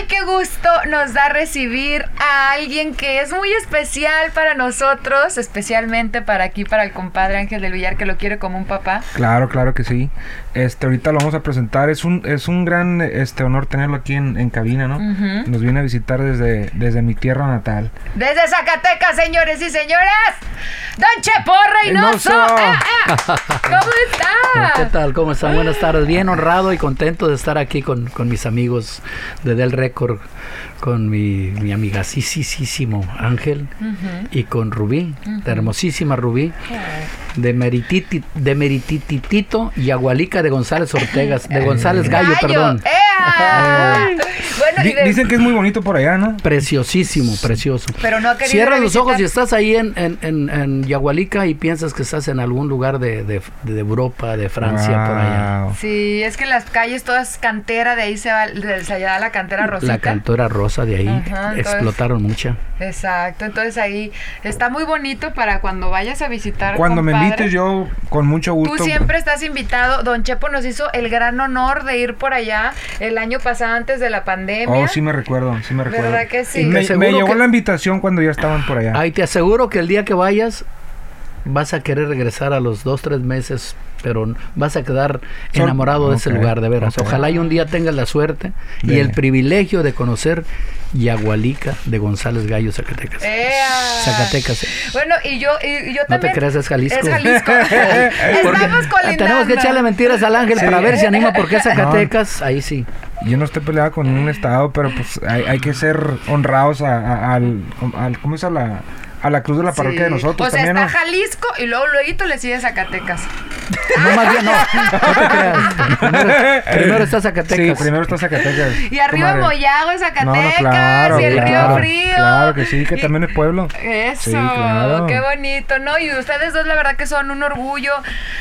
Ay, qué gusto nos da recibir a alguien que es muy especial para nosotros, especialmente para aquí, para el compadre Ángel del Villar, que lo quiere como un papá. Claro, claro que sí. Este, ahorita lo vamos a presentar. Es un, es un gran este honor tenerlo aquí en, en cabina, ¿no? Nos viene a visitar desde, desde mi tierra natal. Desde Zacatecas, señores y señoras, Don Chepo Reynoso. Ah, ah. ¿Cómo está? ¿Qué tal? ¿Cómo están? Buenas tardes. Bien honrado y contento de estar aquí con, con mis amigos de Del Con mi, mi amigasísimo Ángel y con Rubí, la hermosísima Rubí, de, Merititi, de Meritititito y Agualica de González Ortegas, de González Gallo, perdón. ¡Ea! bueno, y Di- de- Dicen que es muy bonito por allá, ¿no? Preciosísimo, precioso. Pero no ha querido Cierra los ojos y estás ahí en, en, en, en Yagualica y piensas que estás en algún lugar de, de, de Europa, de Francia, por allá. Sí, es que las calles todas cantera, de ahí se va, de- se da la cantera rosita. La cantora rosa de ahí Ajá, entonces- explotaron mucha. Exacto, entonces ahí está muy bonito para cuando vayas a visitar. Cuando me invites yo, con mucho gusto. Tú siempre estás invitado. Don Chepo nos hizo el gran honor de ir por allá el año pasado antes de la pandemia. Oh, sí me recuerdo, sí me recuerdo. ¿Verdad que sí? Y me, me llegó que- la invitación cuando ya estaban por allá. Ay, te aseguro que el día que vayas vas a querer regresar a los dos, tres meses, pero vas a quedar enamorado de ese lugar, de veras. Ojalá y un día tengas la suerte y el privilegio de conocer Yagualica de González Gallo, Zacatecas. ¡Ea! Zacatecas. Bueno, y yo, y, yo No te también. creas, es Jalisco. Es Jalisco. Estamos colindando. tenemos que echarle mentiras al ángel Sí. para ver si anima porque es Zacatecas. Ahí sí. Yo no estoy peleado con ningún estado, pero pues hay, hay que ser honrados a, a- al, al- ¿cómo? A la, a la cruz de la parroquia de nosotros O sea, también, está ¿no? Jalisco y luego luego le sigue Zacatecas. No, más bien, no. No te creas. Primero, primero está Zacatecas. Sí, primero está Zacatecas. Y arriba. Moyago, Zacatecas, No, no, claro, y el claro, Río Frío. Claro que sí, que Y- también es pueblo. Eso, Sí, claro. qué bonito, ¿no? Y ustedes dos, la verdad que son un orgullo,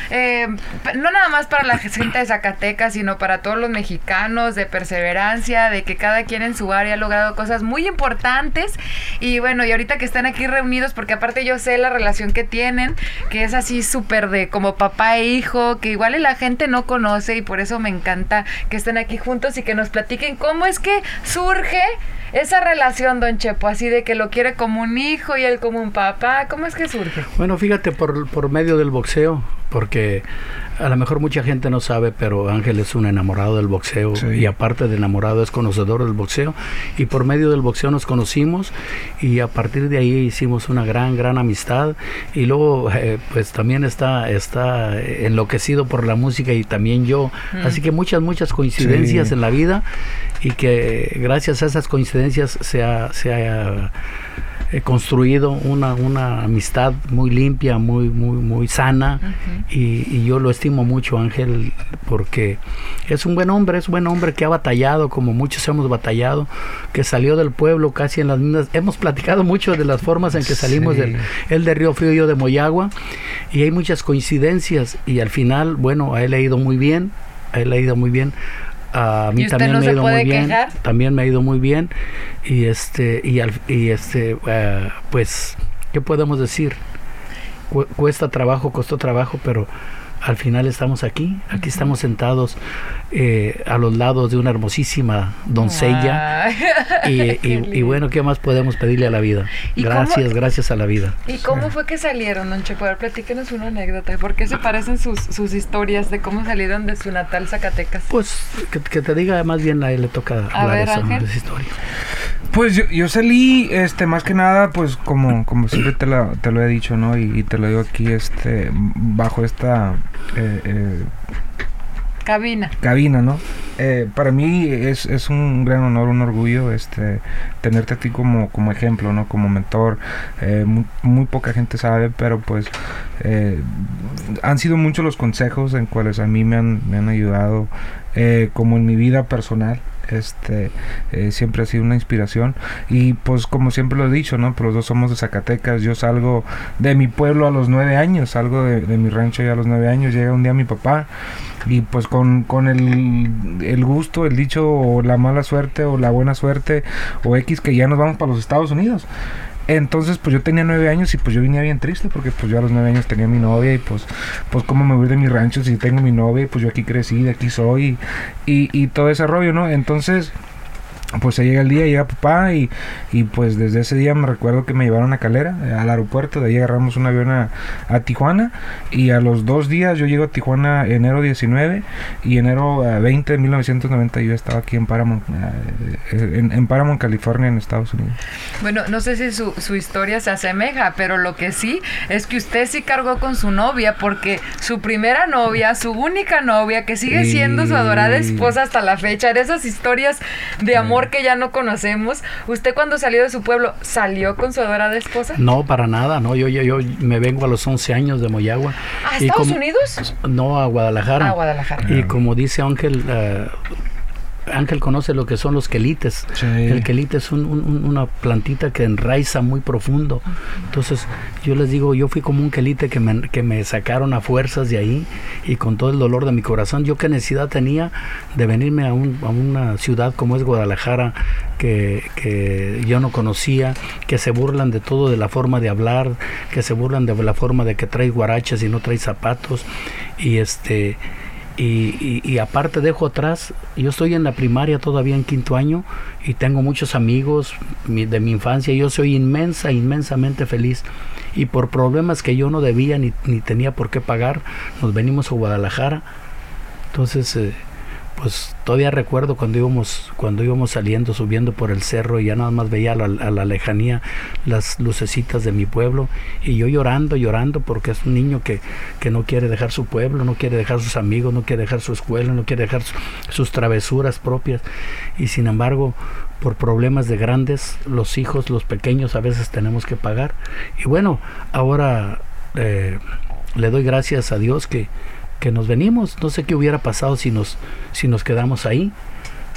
eh, no nada más para la gente de Zacatecas, sino para todos los mexicanos, de perseverancia, de que cada quien en su área ha logrado cosas muy importantes. Y bueno, y ahorita que están aquí reunidos, porque aparte yo sé la relación que tienen, que es así súper de como papá e hijo, que igual la gente no conoce y por eso me encanta que estén aquí juntos y que nos platiquen cómo es que surge esa relación, don Chepo, así de que lo quiere como un hijo y él como un papá. ¿Cómo es que surge? Bueno, fíjate, por, por medio del boxeo, porque a lo mejor mucha gente no sabe, pero Ángel es un enamorado del boxeo Sí. y aparte de enamorado es conocedor del boxeo y por medio del boxeo nos conocimos y a partir de ahí hicimos una gran, gran amistad y luego eh, pues también está, está enloquecido por la música y también yo, así que muchas, muchas coincidencias Sí. en la vida y que gracias a esas coincidencias se ha... Se ha he construido una, una amistad muy limpia, muy, muy, muy sana y, y yo lo estimo mucho, Ángel, porque es un buen hombre, es un buen hombre que ha batallado, como muchos hemos batallado, que salió del pueblo casi en las mismas. Hemos platicado mucho de las formas en que salimos, Sí. del, él de Río Frío, yo de Moyagua, y hay muchas coincidencias y al final, bueno, a él le ha ido muy bien, a él le ha ido muy bien. A mí ¿Y usted también no me ha ido muy bien quejar? también me ha ido muy bien y este y, al- y este eh, pues qué podemos decir Cu- cuesta trabajo costó trabajo pero al final estamos aquí aquí estamos sentados eh, a los lados de una hermosísima doncella. Y, y- y bueno qué más podemos pedirle a la vida ¿Y cómo- gracias gracias a la vida. ¿Y cómo fue que salieron, don Chepo? A ver, platíquenos una anécdota. ¿Por qué se parecen sus, sus historias de cómo salieron de su natal Zacatecas? pues que, que te diga más bien a él le toca A hablar ver, esa historia Pues yo, yo salí, este, más que nada, pues como, como siempre te lo, te lo he dicho, ¿no? Y, y te lo digo aquí, este, bajo esta eh, eh, Cabina. cabina, ¿no? Eh, para mí es, es un gran honor, un orgullo, este, tenerte a ti como, como ejemplo, ¿no? Como mentor. Eh, muy, muy poca gente sabe, pero pues eh, han sido muchos los consejos en cuales a mí me han, me han ayudado, como en mi vida personal. Este eh, siempre ha sido una inspiración y pues como siempre lo he dicho no pues los dos somos de Zacatecas yo salgo de mi pueblo a los nueve años salgo de, de mi rancho ya a los nueve años llega un día mi papá y pues con, con el, el, gusto, el dicho o la mala suerte o la buena suerte o X que ya nos vamos para los Estados Unidos. Entonces, pues yo tenía nueve años y pues yo venía bien triste porque pues yo a los nueve años tenía mi novia y pues, pues cómo me voy de mi rancho si tengo mi novia y pues yo aquí crecí, de aquí soy y, y, y todo ese rollo, ¿no? Entonces, pues se llega el día, llega papá y, y, pues desde ese día me recuerdo que me llevaron a Calera, eh, al aeropuerto, de ahí agarramos un avión a, a, Tijuana y a los dos días yo llego a Tijuana enero 19 y enero 20 de 1990 yo estaba aquí en Paramount, eh, en, en, Paramount, California, en Estados Unidos. Bueno, no sé si su, su historia se asemeja, pero lo que sí es que usted sí cargó con su novia porque su primera novia, su única novia, que sigue siendo su adorada esposa hasta la fecha, de esas historias de amor que ya no conocemos. ¿Usted cuando salió de su pueblo salió con su adorada esposa? No, para nada, no. Yo, yo, yo me vengo a los 11 años de Moyagua. ¿A Estados como, Unidos? No, a Guadalajara. A Guadalajara. Y como dice Ángel, uh, Ángel conoce lo que son los quelites. Sí. El quelite es un, un, una plantita que enraiza muy profundo. Entonces, yo les digo, yo fui como un quelite que me, que me sacaron a fuerzas de ahí y con todo el dolor de mi corazón. Yo qué necesidad tenía de venirme a, un, a una ciudad como es Guadalajara, que, que, yo no conocía, que se burlan de todo, de la forma de hablar, que se burlan de la forma de que traes guaraches y no traes zapatos. Y este y, y, y, aparte dejo atrás, yo estoy en la primaria todavía en quinto año y tengo muchos amigos mi, de mi infancia, yo soy inmensa, inmensamente feliz. Y por problemas que yo no debía ni, ni tenía por qué pagar, nos venimos a Guadalajara, entonces eh, pues todavía recuerdo cuando íbamos cuando íbamos saliendo subiendo por el cerro y ya nada más veía a la, lejanía las lucecitas de mi pueblo y yo llorando llorando porque es un niño que, que no quiere dejar su pueblo no quiere dejar sus amigos no quiere dejar su escuela no quiere dejar su, sus travesuras propias. Y sin embargo por problemas de grandes los hijos los pequeños a veces tenemos que pagar. Y bueno ahora eh, le doy gracias a Dios que que nos venimos. No sé qué hubiera pasado si nos, si nos quedamos ahí.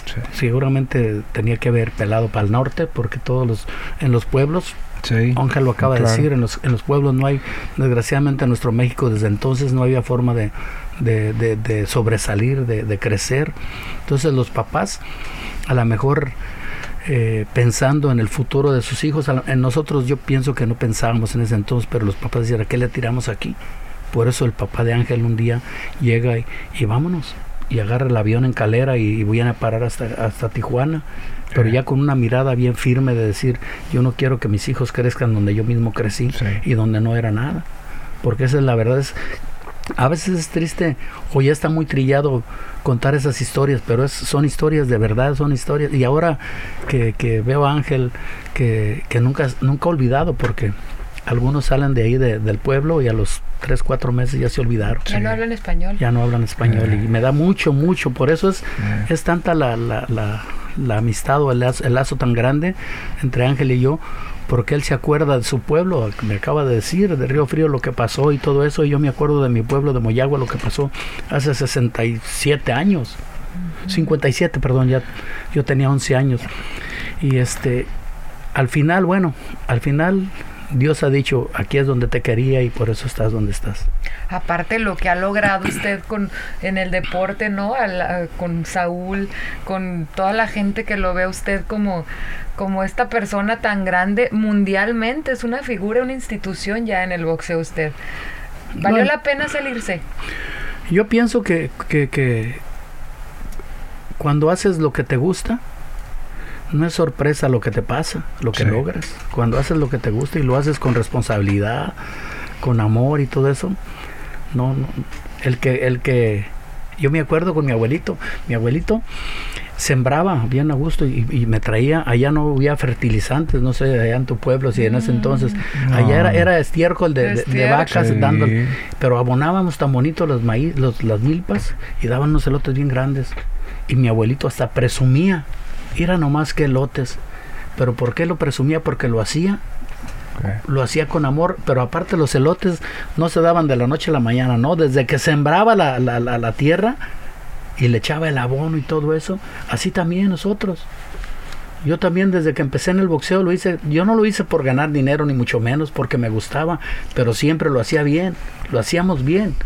Sí. Seguramente tenía que haber pelado para el norte, porque todos los, en los pueblos, sí, Ángel lo acaba claro. de decir, en los, en los pueblos no hay, desgraciadamente en nuestro México desde entonces no había forma de, de, de, de sobresalir, de, crecer. Entonces los papás, a lo mejor eh, pensando en el futuro de sus hijos, en nosotros yo pienso que no pensábamos en ese entonces, pero los papás decían, ¿a qué le tiramos aquí? Por eso el papá de Ángel un día llega y, y vámonos. Y agarra el avión en calera y, y viene a parar hasta, hasta Tijuana. Pero ya con una mirada bien firme de decir, yo no quiero que mis hijos crezcan donde yo mismo crecí Sí. y donde no era nada. Porque esa es la verdad. Es, a veces es triste o ya está muy trillado contar esas historias, pero es, son historias de verdad, son historias. Y ahora que, que veo a Ángel, que, que nunca, nunca he olvidado, porque algunos salen de ahí de, del pueblo y a los 3, 4 meses ya se olvidaron. Ya no hablan español. Ya no hablan español Eh. y me da mucho, mucho. Por eso es, Eh. es tanta la, la, la, la amistad o el lazo, el lazo tan grande entre Ángel y yo, porque él se acuerda de su pueblo, me acaba de decir, de Río Frío lo que pasó y todo eso, y yo me acuerdo de mi pueblo de Moyagua, lo que pasó hace 67 años, 57, perdón, ya yo tenía 11 años. Y este, al final, bueno, al final Dios ha dicho, aquí es donde te quería y por eso estás donde estás. Aparte lo que ha logrado usted con en el deporte, ¿no? A la- con Saúl, con toda la gente que lo ve a usted como como esta persona tan grande mundialmente, es una figura, una institución ya en el boxeo usted. ¿Valió Bueno. la pena salirse? Yo pienso que, que, que cuando haces lo que te gusta, no es sorpresa lo que te pasa, lo que Sí. logras. Cuando haces lo que te gusta y lo haces con responsabilidad, con amor y todo eso, no, no el que, el que, yo me acuerdo con mi abuelito, mi abuelito sembraba bien a gusto y, y me traía, allá no había fertilizantes, no sé, allá en tu pueblo, si en ese entonces, No. allá era, era estiércol de, de- vacas Sí. dando, pero abonábamos tan bonito los maíz, los, las milpas y daban unos elotes bien grandes. Y mi abuelito hasta presumía, era nomás que elotes. Pero ¿por qué lo presumía? Porque lo hacía, lo hacía con amor, pero aparte los elotes no se daban de la noche a la mañana, ¿no? Desde que sembraba la, la, la, la tierra y le echaba el abono y todo eso, así también nosotros. Yo también desde que empecé en el boxeo lo hice, yo no lo hice por ganar dinero ni mucho menos porque me gustaba, pero siempre lo hacía bien, lo hacíamos bien.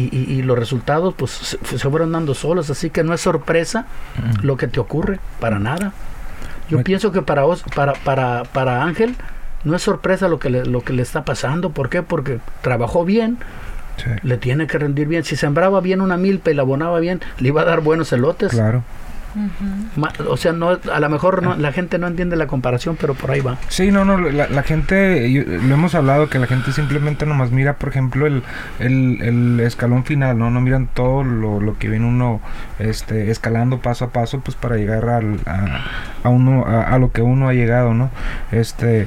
Y, y- y los resultados pues se, se fueron dando solos, así que no es sorpresa lo que te ocurre, para nada. Yo pienso que para, Os- para, para, para Ángel no es sorpresa lo que, le, lo que le está pasando. ¿Por qué? Porque trabajó bien, Sí, le tiene que rendir bien. Si sembraba bien una milpa y la abonaba bien, le iba a dar buenos elotes. claro. O sea, no, a lo mejor no- la gente no entiende la comparación, pero por ahí va. Sí, no, no, la, la gente, yo- lo hemos hablado, que la gente simplemente nomás mira, por ejemplo, el, el, el escalón final, ¿no? No miran todo lo, lo que viene uno este, escalando paso a paso, pues para llegar al, a, a uno, a, lo que uno ha llegado, ¿no? Este,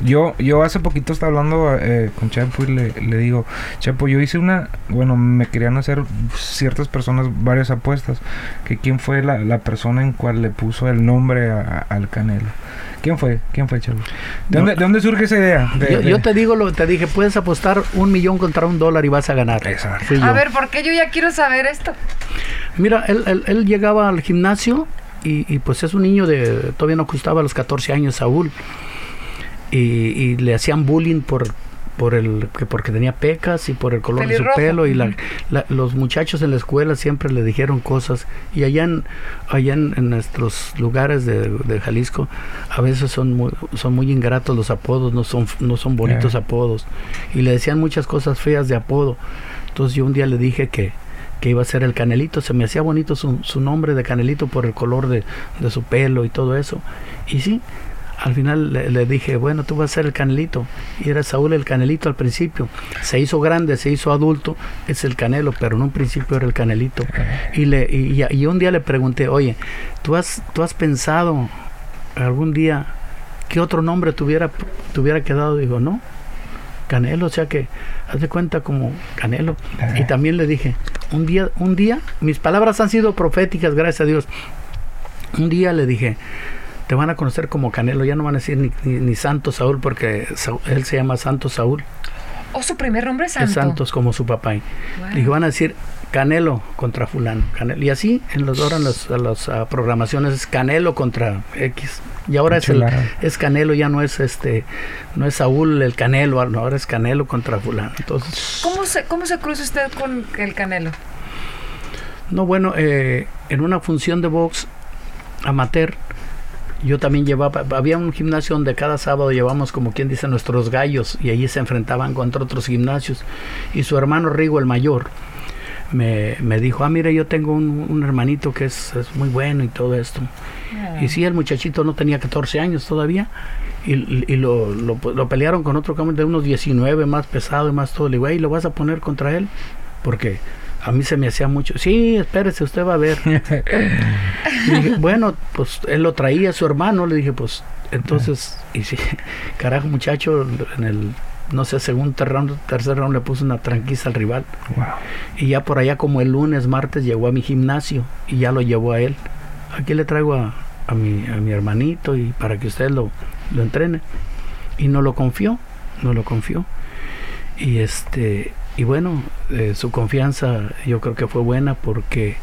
yo, yo hace poquito estaba hablando eh, con Chepo y le, le digo, Chepo, yo hice una, bueno, me querían hacer ciertas personas varias apuestas, que quién fue la, la persona en cual le puso el nombre a- a- al Canelo. ¿Quién fue? ¿Quién fue, Chepo? ¿De, No. dónde, de dónde surge esa idea? De- Yo, de- yo te digo, lo te dije, puedes apostar un millón contra un dólar y vas a ganar. Exacto. A ver, ¿por qué yo ya quiero saber esto? Mira, él, él- él llegaba al gimnasio y, y, pues es un niño de, todavía no costaba los 14 años, Saúl. Y, y le hacían bullying por por el que porque tenía pecas y por el color de su Pelirrojo. pelo y la, la- los muchachos en la escuela siempre le dijeron cosas y allá en allá en, en nuestros lugares de, de Jalisco a veces son muy, son muy ingratos los apodos no son no son bonitos Eh. apodos y le decían muchas cosas feas de apodo entonces yo un día le dije que que iba a ser el Canelito, se me hacía bonito su, su nombre de Canelito por el color de, de su pelo y todo eso. Y sí, al final le, le dije, bueno, tú vas a ser el Canelito. Y era Saúl el Canelito al principio. Se hizo grande, se hizo adulto, es el Canelo, pero en un principio era el Canelito. Y, le, y, y- y un día le pregunté, oye, ¿tú has, tú has pensado algún día qué otro nombre tuviera, tuviera quedado? Digo, no, Canelo, o sea que haz de cuenta como Canelo. Y también le dije, un día, un día, mis palabras han sido proféticas, gracias a Dios. Un día le dije, te van a conocer como Canelo, ya no van a decir ni, ni, ni Santo Saúl, porque Saúl- él se llama Santo Saúl, ¿O su primer nombre es Santo? es Santos como su papá. Y Wow. dije, van a decir Canelo contra fulano. Canelo. Y así, en los, ahora en las, en las, ah, programaciones es Canelo contra X. Y ahora es, el, es Canelo, ya no es este, no es Saúl el Canelo, ahora es Canelo contra fulano. Entonces, ¿Cómo se, ¿Cómo se cruza usted con el Canelo? No, bueno, eh, en una función de box amateur, yo también llevaba, había un gimnasio donde cada sábado llevamos, como quien dice, nuestros gallos y allí se enfrentaban contra otros gimnasios. Y su hermano Rigo, el mayor, me, me dijo, ah, mire, yo tengo un, un hermanito que es, es muy bueno y todo esto. Y sí, el muchachito no tenía 14 años todavía. Y, y lo, lo, lo pelearon con otro cabrón de unos 19, más pesado y más todo. Le digo, "Ey, ¿lo vas a poner contra él? Porque a mí se me hacía mucho. Sí, espérese, usted va a ver. Y dije, bueno, pues él lo traía su hermano. Le dije, pues entonces, y sí, carajo, muchacho, en el, no sé, segundo round, tercer round le puso una tranquiza al rival. Wow. Y ya por allá como el lunes, martes llegó a mi gimnasio y ya lo llevó a él. Aquí le traigo a, a mi, a mi hermanito y para que usted lo, lo entrene. Y no lo confió, no lo confió. Y este, y bueno, eh, su confianza yo creo que fue buena porque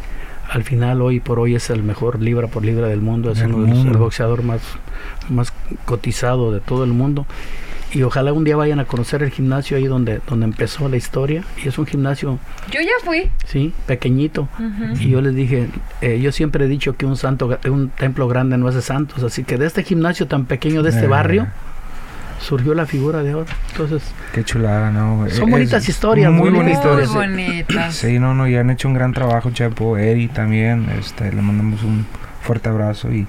al final hoy por hoy es el mejor libra por libra del mundo, es Del uno de los- el mundo. boxeador más, más cotizado de todo el mundo. Y ojalá un día vayan a conocer el gimnasio ahí donde, donde empezó la historia. Y es un gimnasio Yo ya fui. Sí, pequeñito. Y yo les dije, eh, yo siempre he dicho que un santo, un templo grande no hace santos, así que de este gimnasio tan pequeño de este Eh. barrio surgió la figura de ahora. Entonces, Qué chulada, ¿no? Son Es bonitas historias, Muy muy bonitas Muy historias. bonitas. Sí, no, no, ya han hecho un gran trabajo, Chepo, Eri también, este, le mandamos un fuerte abrazo y,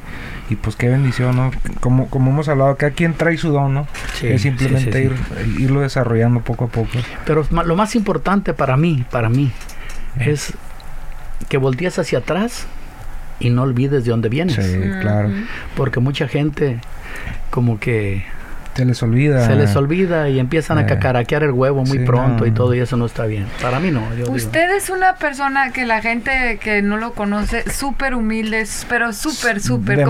y pues qué bendición, ¿no? Como, como hemos hablado, cada quien trae su don, ¿no? Sí, es simplemente sí, sí. Ir, irlo desarrollando poco a poco. pero lo más importante para mí, para mí, es que voltees hacia atrás y no olvides de dónde vienes. Sí, claro. Porque mucha gente como que Se les olvida. se les olvida y empiezan a Eh. cacaraquear el huevo muy Sí, pronto y todo y eso no está bien. Para mí no. yo digo. Usted es una persona que la gente que no lo conoce, súper humilde, pero súper, súper.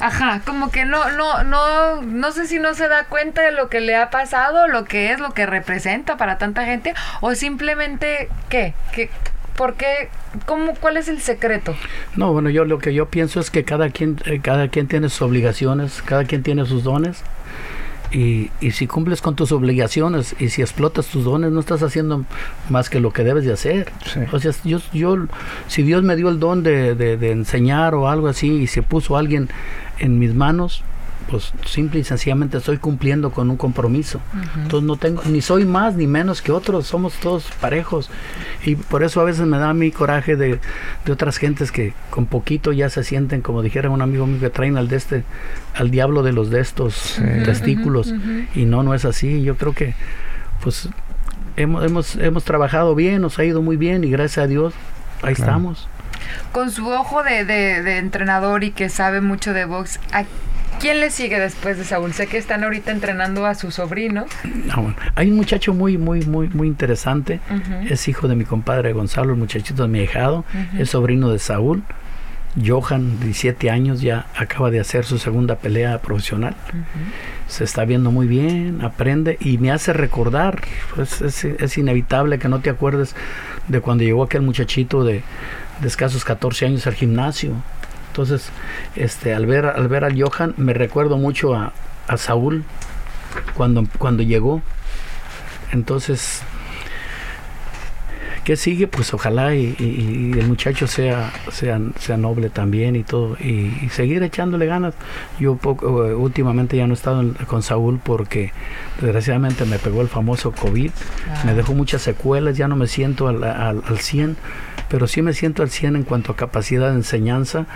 Ajá, como que no, no, no, no sé si no se da cuenta de lo que le ha pasado, lo que es, lo que representa para tanta gente, o simplemente, ¿qué? ¿Qué? ¿Por qué? ¿Cómo, ¿Cuál es el secreto? No, bueno, yo lo que yo pienso es que cada quien, eh, cada quien tiene sus obligaciones, cada quien tiene sus dones. Y, y, si cumples con tus obligaciones y si explotas tus dones, no estás haciendo más que lo que debes de hacer. Sí. O sea, yo, yo, si Dios me dio el don de, de, de enseñar o algo así y se puso alguien en mis manos, pues simple y sencillamente estoy cumpliendo con un compromiso. Uh-huh. Entonces no tengo, ni soy más ni menos que otros, somos todos parejos. Y por eso a veces me da mi coraje de, de, otras gentes que con poquito ya se sienten, como dijera un amigo mío, que traen al de este, al diablo de los de estos sí. testículos. Uh-huh. Y no, no es así. Yo creo que pues hemos, hemos, hemos trabajado bien, nos ha ido muy bien y gracias a Dios ahí claro. estamos. Con su ojo de, de, de entrenador y que sabe mucho de box, ¿a ¿Quién le sigue después de Saúl? Sé que están ahorita entrenando a su sobrino. No, bueno, hay un muchacho muy, muy, muy, muy interesante. Uh -huh. Es hijo de mi compadre Gonzalo, el muchachito de mi hijado. Uh -huh. Es sobrino de Saúl. Johan, 17 años, ya acaba de hacer su segunda pelea profesional. Uh -huh. Se está viendo muy bien, aprende y me hace recordar. Pues es, es, inevitable que no te acuerdes de cuando llegó aquel muchachito de, de escasos 14 años al gimnasio. Entonces, este, al ver, al ver al Johan, me recuerdo mucho a, a Saúl cuando, cuando llegó. Entonces, ¿qué sigue? Pues ojalá y, y, y el muchacho sea, sea, sea, noble también y todo. Y, y seguir echándole ganas. Yo poco, últimamente ya no he estado en, con Saúl porque desgraciadamente me pegó el famoso COVID. Ah. Me dejó muchas secuelas, ya no me siento al, al, al 100, pero sí me siento al 100 en cuanto a capacidad de enseñanza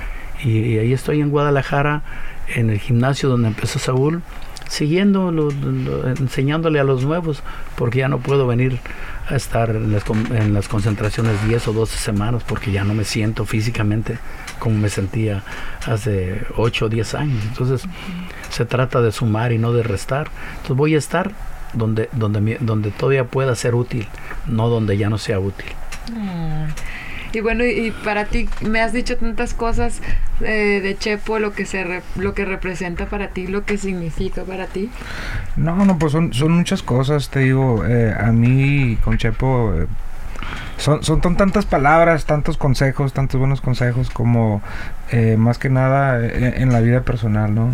y, y, ahí estoy en Guadalajara, en el gimnasio donde empezó Saúl, siguiendo, lo, lo, enseñándole a los nuevos, porque ya no puedo venir a estar en las, en las, concentraciones 10 o 12 semanas, porque ya no me siento físicamente como me sentía hace 8 o 10 años. Entonces, uh -huh. se trata de sumar y no de restar. Entonces, voy a estar donde, donde, donde todavía pueda ser útil, no donde ya no sea útil. Uh y bueno, y para ti me has dicho tantas cosas eh, de Chepo, lo que se re, lo que representa para ti, lo que significa para ti. No, no, pues son, son muchas cosas, te digo, eh, a mí con Chepo eh, son, son, tantas palabras, tantos consejos, tantos buenos consejos como más que nada en, la vida personal, ¿no?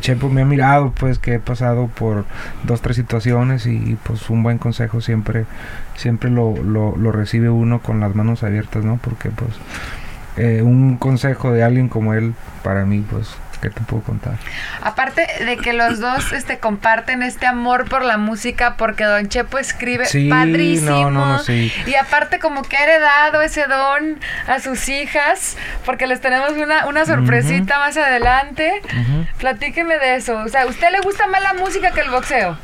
Chepo me ha mirado pues que he pasado por dos tres situaciones y, pues un buen consejo siempre siempre lo, lo, lo, recibe uno con las manos abiertas no porque pues eh, un consejo de alguien como él para mí pues ¿Qué te puedo contar? Aparte de que los dos este, comparten este amor por la música, porque Don Chepo escribe sí, padrísimo. No, no, no, sí. Y aparte como que ha heredado ese don a sus hijas, porque les tenemos una, una sorpresita uh -huh. más adelante. Uh -huh. Platíqueme de eso. O sea, ¿a usted le gusta más la música que el boxeo?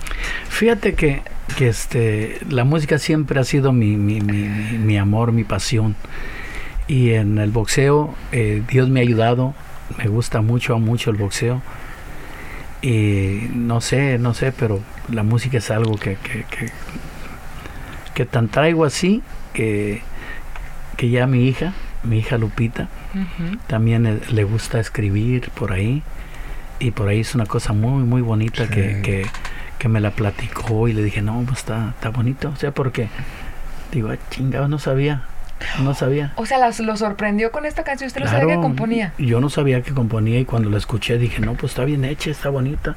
Fíjate que, que este, la música siempre ha sido mi, mi, mi, mi amor, mi pasión. Y en el boxeo eh, Dios me ha ayudado me gusta mucho, mucho el boxeo. Y no sé, no sé, pero la música es algo que, que, que, que tan traigo así que, que ya mi hija, mi hija Lupita, uh -huh. también le gusta escribir por ahí. Y por ahí es una cosa muy, muy bonita sí. que, que, que, me la platicó y le dije, no, pues está, está bonito. O sea, porque digo, ah, chingado, no sabía. No sabía. O sea, las, lo sorprendió con esta canción. ¿Usted claro, no sabía que componía? Yo no sabía que componía y cuando la escuché dije, no, pues está bien hecha, está bonita.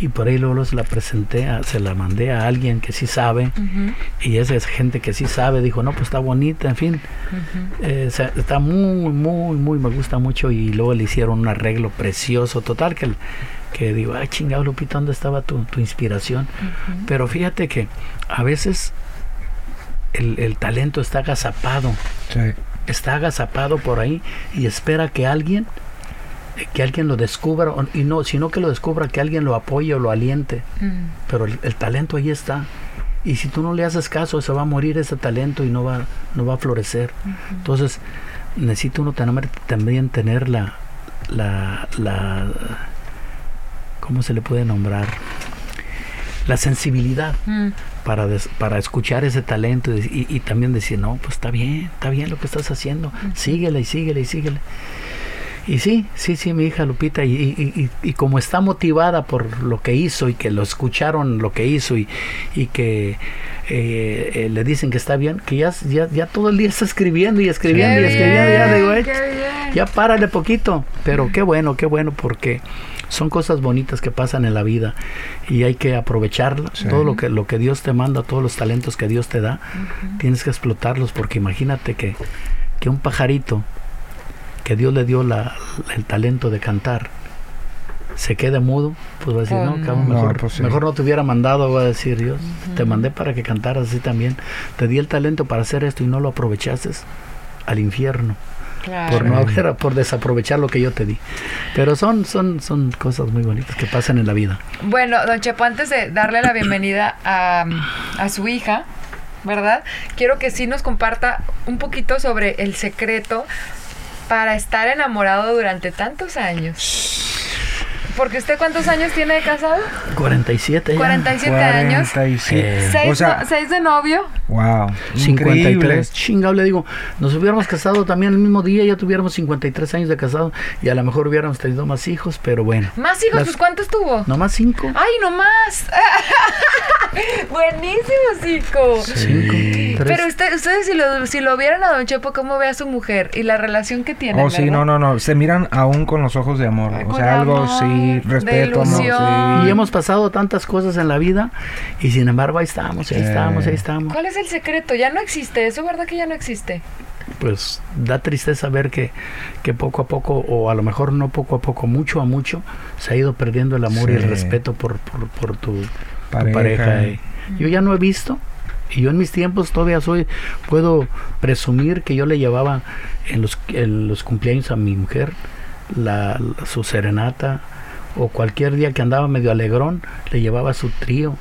Y por ahí luego se la presenté, a, se la mandé a alguien que sí sabe. Uh -huh. Y esa es gente que sí sabe. Dijo, no, pues está bonita, en fin. Uh -huh. eh, o sea, está muy, muy, muy, me gusta mucho. Y luego le hicieron un arreglo precioso. Total, que, que digo, ay, chingado, Lupita, ¿dónde estaba tu, tu inspiración? Uh -huh. Pero fíjate que a veces el, el talento está agazapado. Sí. Está agazapado por ahí y espera que alguien que alguien lo descubra y no, sino que lo descubra que alguien lo apoye o lo aliente. Mm. Pero el, el, talento ahí está. Y si tú no le haces caso, se va a morir ese talento y no va, no va a florecer. Uh -huh. Entonces, necesita uno tener, también tener la, la, la, ¿cómo se le puede nombrar? La sensibilidad. Mm para, des, para escuchar ese talento y, también decir, no, pues está bien, está bien lo que estás haciendo, síguele y síguele y síguele. Y sí, sí, sí, mi hija Lupita, y, y- y- como está motivada por lo que hizo y que lo escucharon lo que hizo y, y que eh, eh, le dicen que está bien, que ya, ya, ya todo el día está escribiendo y escribiendo y escribiendo, ya digo, "Eh, qué bien". ya párale poquito, pero qué bueno, qué bueno, porque son cosas bonitas que pasan en la vida y hay que aprovecharlas. Todo lo que, lo que Dios te manda, todos los talentos que Dios te da, tienes que explotarlos, porque imagínate que, que un pajarito que Dios le dio la, el talento de cantar se quede mudo, pues va a decir, Oh, no, no. cabrón, No, mejor, pues sí. mejor no te hubiera mandado, va a decir Dios. Te mandé para que cantaras así también. Te di el talento para hacer esto y no lo aprovechaste al infierno Claro. por no haber, por desaprovechar lo que yo te di. Pero son, son, son cosas muy bonitas que pasan en la vida. Bueno, don Chepo, antes de darle la bienvenida a, a su hija, ¿verdad? Quiero que sí nos comparta un poquito sobre el secreto para estar enamorado durante tantos años. Porque usted cuántos años tiene de casado? 47 ya. 47 años. 47. Eh, Seis, o sea, no- seis de novio. wow. 53. Increíble. Chingado, le digo, nos hubiéramos casado también el mismo día, ya tuviéramos 53 años de casado y a lo mejor hubiéramos tenido más hijos, pero bueno. Más hijos, Las- pues ¿cuántos tuvo? Nomás cinco. ¡Ay, no más! Buenísimo. Cinco. Tres. Pero usted, ustedes si lo, si lo vieran a Don Chepo, ¿cómo ve a su mujer y la relación que tienen? Oh, sí, verdad? no, no, no. Se miran aún con los ojos de amor. Ay, o sea, algo amor, sí, de respeto, amor. ilusión. Sí. Y hemos pasado tantas cosas en la vida y sin embargo ahí estamos, ahí Sí. estamos, ahí estamos. ¿Cuál es el secreto? Ya no existe, eso verdad que ya no existe. Pues da tristeza ver que, que poco a poco, o a lo mejor no poco a poco, mucho a mucho, se ha ido perdiendo el amor y el respeto por, por, por tu, tu Pareja. pareja. eh. Yo ya no he visto, y yo en mis tiempos todavía soy, puedo presumir que yo le llevaba en los, en los cumpleaños a mi mujer la, la- su serenata, o cualquier día que andaba medio alegrón, le llevaba su trío.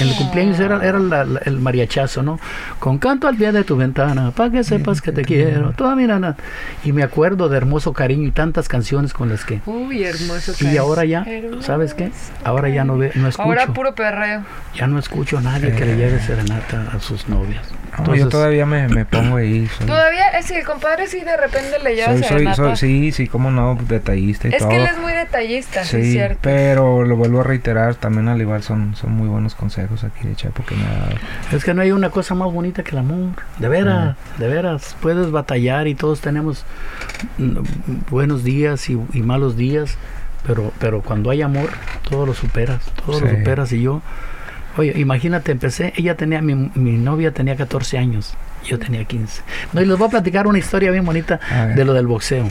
En el cumpleaños era, era la- la- el mariachazo, ¿no? Con canto al pie de tu ventana, para que sepas que te quiero, toda mi nana. Y me acuerdo de hermoso cariño y tantas canciones con las que... Uy, hermoso. Y cariño. ahora ya, ¿sabes qué? Ahora ya no, ve, no escucho. Ahora puro perreo. Ya no escucho a nadie que le lleve serenata a sus novias. No, yo todavía me, me pongo ahí. Soy, Todavía, es que el compadre sí de repente le lleva soy, serenata. soy- sí, sí, cómo no, detallista y es todo. que él es muy detallista, sí, es cierto. pero lo vuelvo a reiterar, también al igual son, son muy buenos consejos aquí de Chapo que me ha dado. Es que no hay una cosa más bonita que el amor. De veras, de veras. Puedes batallar y todos tenemos mm, buenos días y, y malos días. Pero, pero cuando hay amor, todo lo superas. Todo lo superas. Y yo, oye, imagínate, empecé. Ella tenía, mi, mi novia tenía 14 años. Yo tenía 15. No, y les voy a platicar una historia bien bonita de lo del boxeo.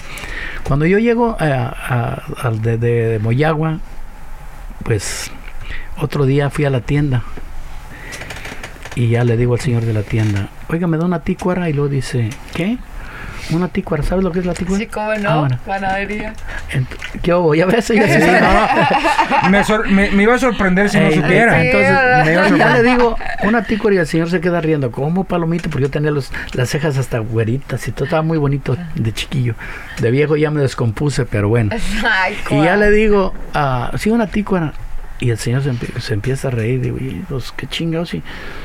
Cuando yo llego a, a- de Moyagua, pues otro día fui a la tienda y ya le digo al señor de la tienda, oiga, me da una tícuara y luego dice, ¿qué? Una tícuara, ¿sabes lo que es la tícuara? Sí, cómo no, Ah, bueno. Ent- ¿Qué hubo? ¿Ya ves? Ella sí, no. me, sor- me- me iba a sorprender si no supiera. sí. Entonces, Me iba a ya le digo, una tícora y el señor se queda riendo. ¿Cómo palomito? Porque yo tenía los, las cejas hasta güeritas y todo estaba muy bonito de chiquillo. De viejo ya me descompuse, pero bueno. Ay, Y ya le digo, ah, sí, una tícuara. Y el señor se, empie- se empieza a reír. Digo, "Y, pues qué chingados. Si,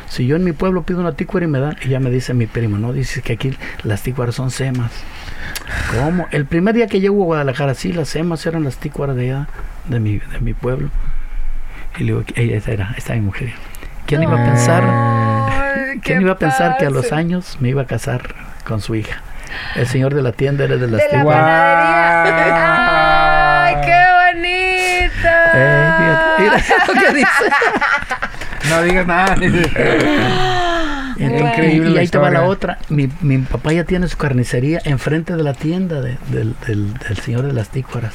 si yo en mi pueblo pido una tícuara y me dan. Y ya me dice mi primo, no, dice que aquí las tícuaras son semas. ¿Cómo? El primer día que llego a Guadalajara, sí, las semas eran las tícuaras de allá, de mi, de mi pueblo. Y le digo, ella esa era, esta es mi mujer. ¿Quién iba a pensar? Ay, ¿Quién iba a pensar que a los años me iba a casar con su hija? El señor de la tienda era de las De la tícuaras. panadería. ¡Ay, qué bonita! Eh, fíjate, mira lo que dice. No digas nada. Entonces, Increíble y ahí te va la otra. Mi, mi papá ya tiene su carnicería enfrente de la tienda de- del, del- del señor de las tícuaras.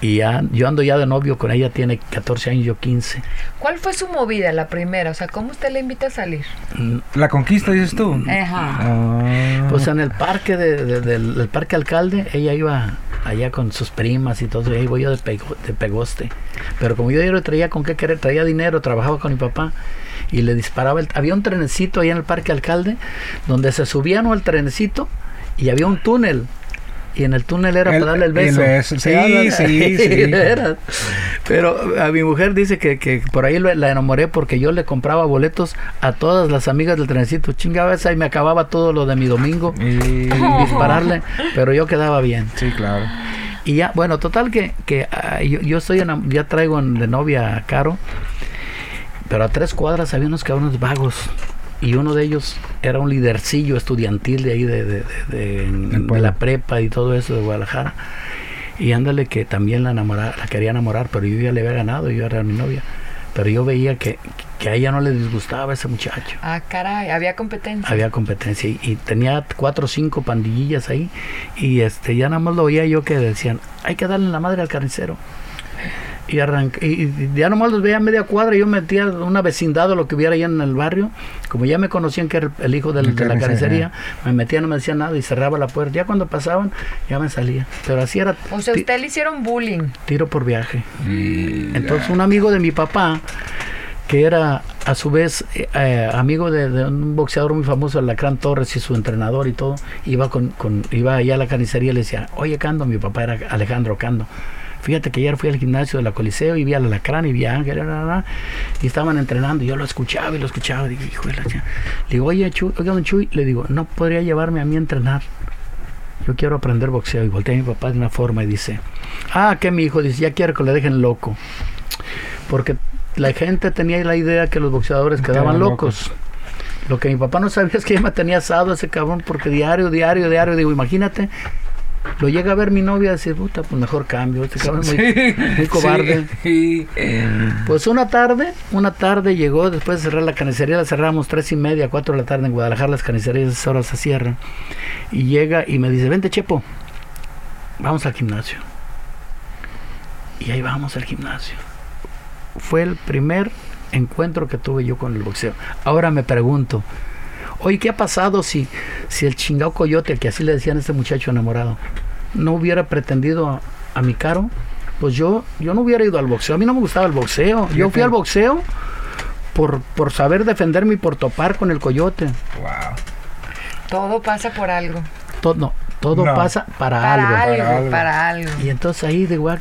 Y ya, yo ando ya de novio con ella, tiene 14 años, yo 15. ¿Cuál fue su movida, la primera? O sea, ¿cómo usted le invita a salir? La conquista, dices tú. Ajá. Ah. Pues en el parque de- de- del, del parque alcalde, ella iba allá con sus primas y todo, y ahí voy yo de, de pegoste. Pero como yo no traía con qué querer, traía dinero, trabajaba con mi papá y le disparaba. El, había un trenecito ahí en el parque alcalde donde se subían al trenecito y había un túnel. Y en el túnel era El- para darle el el beso. sí, sí, sí. Veras. Pero a mi mujer dice que, que por ahí la enamoré porque yo le compraba boletos a todas las amigas del trenecito. Chingaba esa y me acababa todo lo de mi domingo Y- dispararle, pero yo quedaba bien. Sí, claro. Y ya, bueno, total que, que yo, yo estoy enam- ya traigo de novia a Caro, pero a tres cuadras había unos cabrones vagos. Y uno de ellos era un lidercillo estudiantil de ahí, de, de, de- de- la prepa y todo eso de Guadalajara. Y ándale que también la, enamora- la quería enamorar, pero yo ya le había ganado, yo era mi novia. Pero yo veía que, que a ella no le disgustaba ese muchacho. Ah, caray, había competencia. Había competencia y, y tenía cuatro o cinco pandillillas ahí y este ya nada más lo oía yo que decían hay que darle la madre al carnicero y arranqué y, ya nomás los veía a media cuadra y yo metía una vecindad o lo que hubiera ahí en el barrio como ya me conocían que era el hijo de la carnicería me metía no me decían nada y cerraba la puerta ya cuando pasaban ya me salía pero así era O sea, usted le hicieron bullying. tiro por viaje entonces un amigo de mi papá, que era a su vez eh, eh, amigo de, de un boxeador muy famoso, Alacrán Torres y su entrenador y todo, iba con, con- iba allá a la carnicería y le decía, oye Cando, mi papá era Alejandro Cando. Fíjate que ayer fui al gimnasio de la Coliseo y vi al Alacrán y vi a Ángel, y estaban entrenando. y Yo lo escuchaba y lo escuchaba. Y digo, hijo de la chingada". Le digo, oye, Chuy, oiga, don Chuy, le digo, no podría llevarme a mí a entrenar. Yo quiero aprender boxeo. Y volteé a mi papá de una forma y dice, ah, que mi hijo dice, ya quiero que le dejen loco. Porque la gente tenía la idea que los boxeadores quedaban Quedaban locos. Lo que mi papá no sabía es que ya me tenía asado ese cabrón porque diario, diario, diario, digo, imagínate, lo llega a ver mi novia y decir, puta, pues mejor cambio, este cabrón es muy, muy cobarde. Sí. Pues una tarde, una tarde llegó, después de cerrar la carnicería, la cerramos tres y media, cuatro de la tarde en Guadalajara, las carnicerías a esas horas se cierran. Y llega y me dice, vente Chepo, vamos al gimnasio. Y ahí vamos al gimnasio. Fue el primer encuentro que tuve yo con el boxeo. Ahora me pregunto, oye, ¿qué ha pasado si, si el chingado coyote, que así le decían a este muchacho enamorado, no hubiera pretendido a, a mi caro? Pues yo, yo no hubiera ido al boxeo. A mí no me gustaba el boxeo. Yo fui al boxeo por, por saber defenderme y por topar con el coyote. Wow. Todo pasa por algo. Todo, no, todo No. pasa para, Para algo. algo, Para algo. para algo. Y entonces ahí de igual.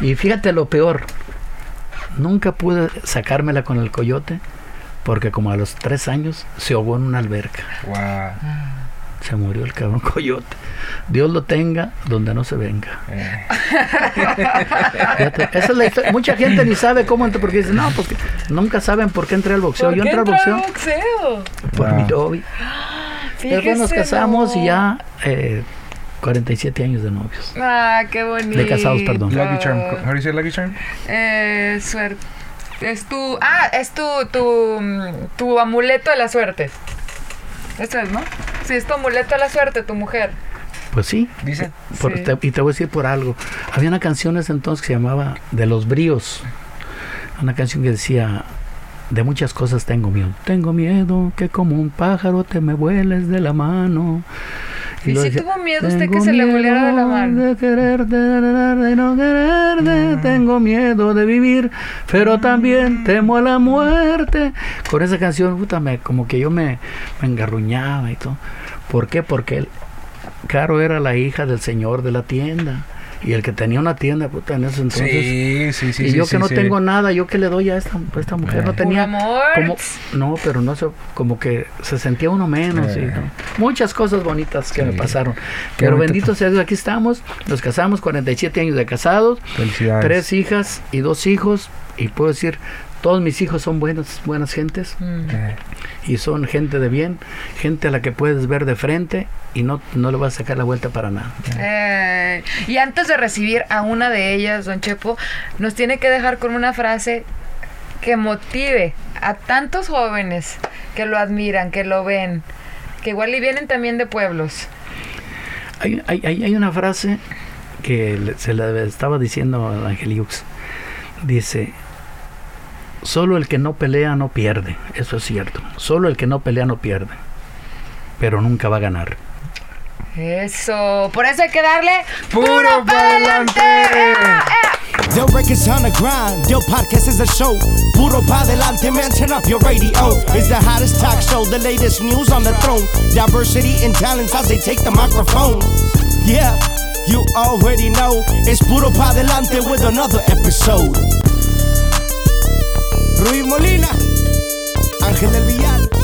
Y fíjate lo peor. Nunca pude sacármela con el coyote porque como a los tres años se ahogó en una alberca. Wow. Se murió el cabrón coyote. Dios lo tenga donde no se venga. Eh, Fíjate, esa es la historia. Mucha gente ni sabe cómo entró porque dice, no, porque nunca saben por qué entré al boxeo. ¿Por Yo qué entré al entró al boxeo boxeo? por Wow. mi novia. Después nos casamos y ya eh, 47 años de novios. Ah, qué bonito. De casados, perdón. lucky charm. You say lucky charm? Eh, suerte. Es tu. Ah, es tu, tu, tu amuleto de la suerte. Eso es, ¿no? Sí, es tu amuleto de la suerte, tu mujer. Pues sí. Dice. Por- Sí. te- y te voy a decir por algo. Había una canción en ese entonces que se llamaba De los Bríos. Una canción que decía, de muchas cosas tengo miedo. Tengo miedo que como un pájaro te me vueles de la mano. ¿Y si tuvo miedo usted que "Tengo se le volviera de la miedo mano? De quererte, de no quererte, tengo miedo de vivir, pero también temo a la muerte. Con esa canción, puta, me, como que yo me, me engarruñaba y todo. ¿Por qué? Porque Caro era la hija del señor de la tienda. Y el que tenía una tienda, puta, en ese entonces. Sí, sí, sí. y sí, yo sí, que no sí. tengo nada, yo que le doy a esta, a esta mujer, no tenía como no, pero no sé, como que se sentía uno menos y Eh. ¿no? muchas cosas bonitas que me pasaron. Qué Pero bendito sea Dios, aquí estamos, nos casamos 47 años de casados, Felicidades. tres hijas y dos hijos y puedo decir todos mis hijos son buenas buenas gentes Mm. Y son gente de bien, gente a la que puedes ver de frente y no no le vas a sacar la vuelta para nada. Eh, y antes de recibir a una de ellas, don Chepo, nos tiene que dejar con una frase que motive a tantos jóvenes que lo admiran, que lo ven, que igual y vienen también de pueblos. Hay, hay, hay- hay una frase que se la estaba diciendo a Angeliux. Dice, solo el que no pelea no pierde. Eso es cierto. Solo el que no pelea no pierde. Pero nunca va a ganar. Eso, por eso hay que darle ¡Puro puro para adelante. pa'lante! Yo records on the grind. Yo podcast is a show. Puro pa delante, man. Turn up your radio. It's the hottest talk show. The latest news on the throne. Diversity and talents as they take the microphone. Yeah, you already know. It's Puro pa delante with another episode. Rui Molina, Ángel del Villar.